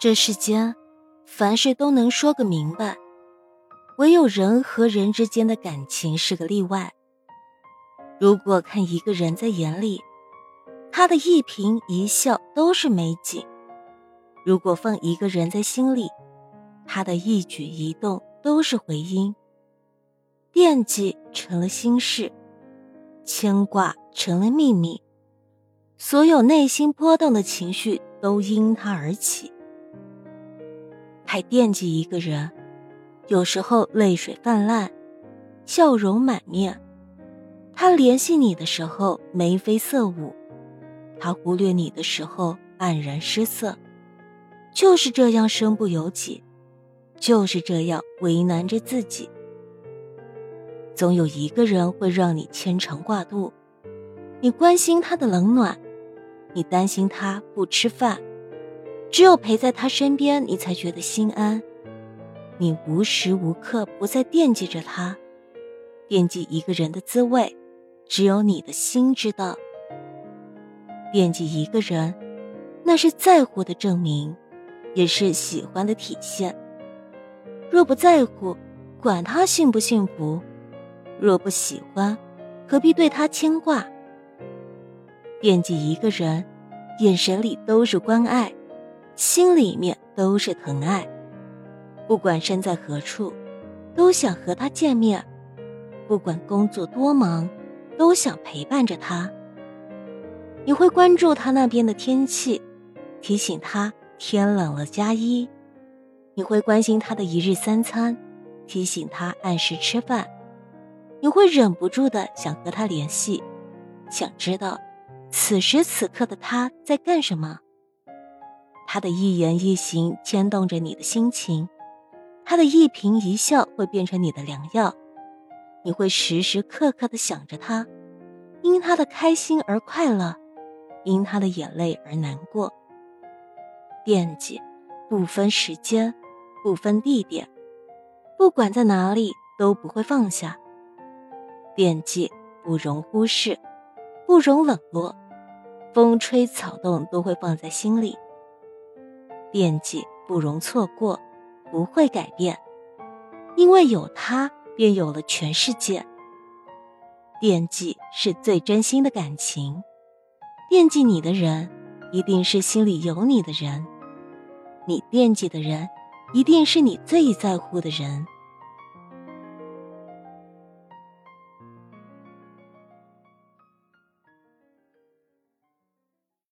这世间，凡事都能说个明白，唯有人和人之间的感情是个例外。如果看一个人在眼里，他的一颦一笑都是美景；如果放一个人在心里，他的一举一动都是回音。惦记成了心事，牵挂成了秘密，所有内心波动的情绪都因他而起。还惦记一个人，有时候泪水泛滥，笑容满面。他联系你的时候眉飞色舞，他忽略你的时候黯然失色。就是这样身不由己，就是这样为难着自己。总有一个人会让你牵肠挂肚，你关心他的冷暖，你担心他不吃饭。只有陪在他身边，你才觉得心安。你无时无刻不在惦记着他，惦记一个人的滋味，只有你的心知道。惦记一个人，那是在乎的证明，也是喜欢的体现。若不在乎，管他幸不幸福；若不喜欢，何必对他牵挂？惦记一个人，眼神里都是关爱。心里面都是疼爱，不管身在何处，都想和他见面；不管工作多忙，都想陪伴着他。你会关注他那边的天气，提醒他天冷了加衣；你会关心他的一日三餐，提醒他按时吃饭；你会忍不住的想和他联系，想知道此时此刻的他在干什么。他的一言一行牵动着你的心情，他的一颦一笑会变成你的良药，你会时时刻刻的想着他，因他的开心而快乐，因他的眼泪而难过。惦记，不分时间，不分地点，不管在哪里都不会放下。惦记不容忽视，不容冷落，风吹草动都会放在心里。惦记不容错过，不会改变，因为有他，便有了全世界。惦记是最真心的感情，惦记你的人，一定是心里有你的人；你惦记的人，一定是你最在乎的人。